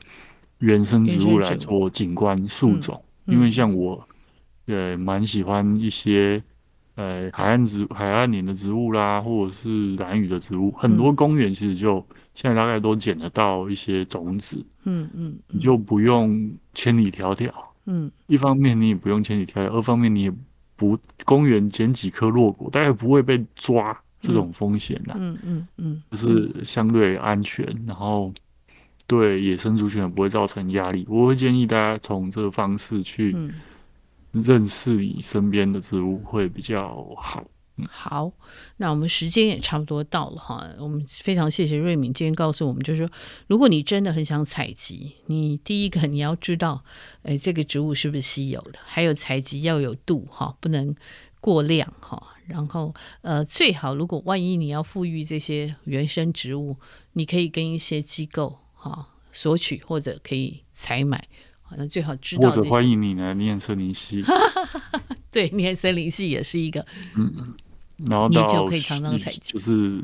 原生植物来做景观树种，因为像我，呃，蛮喜欢一些。呃，海岸植海岸林的植物啦，或者是蓝屿的植物，很多公园其实就现在大概都捡得到一些种子，嗯嗯，嗯。你就不用千里迢迢，嗯，一方面你也不用千里迢迢，二方面你也不公园捡几颗落果，大概不会被抓这种风险啦，嗯嗯嗯，就是相对安全，然后对野生族群也不会造成压力。我会建议大家从这个方式去。认识你身边的植物会比较好。
好，那我们时间也差不多到了哈。我们非常谢谢瑞敏今天告诉我们，就是说，如果你真的很想采集，你第一个你要知道，*laughs* 哎，这个植物是不是稀有的，还有采集要有度哈，不能过量哈。然后呃，最好如果万一你要富裕这些原生植物，你可以跟一些机构哈索取，或者可以采买。那最好知道。
或者欢迎你来念森林系。*laughs*
对，念森林系也是一个。
嗯，然后你就可以常常采集，就是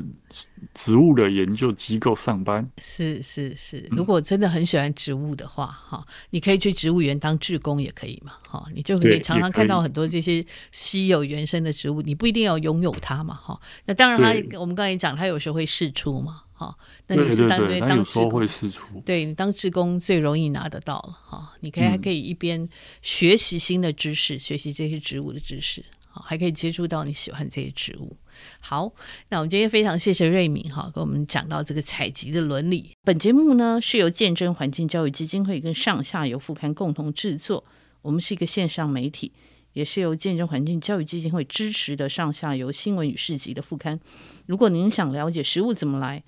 植物的研究机构上班。
是是是，如果真的很喜欢植物的话，哈、嗯，你可以去植物园当志工也可以嘛，哈，你就可以常常看到很多这些稀有原生的植物，你不一定要拥有它嘛，哈。那当然，它我们刚才讲，它有时候会释出嘛。哈。那你是当
对
当职工，
对
你当职工最容易拿得到了哈。你可以还可以一边学习新的知识，嗯、学习这些植物的知识，好还可以接触到你喜欢这些植物。好，那我们今天非常谢谢瑞敏哈，跟我们讲到这个采集的伦理。本节目呢是由见证环境教育基金会跟上下游副刊共同制作，我们是一个线上媒体。也是由见证环境教育基金会支持的上下游新闻与市集的副刊。如果您想了解食物怎么来，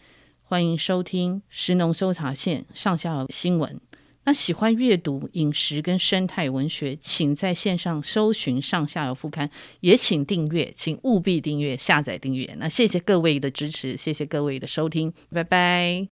欢迎收听食农搜查线上下游新闻。那喜欢阅读饮食跟生态文学，请在线上搜寻上下游副刊，也请订阅，请务必订阅、下载订阅。那谢谢各位的支持，谢谢各位的收听，拜拜。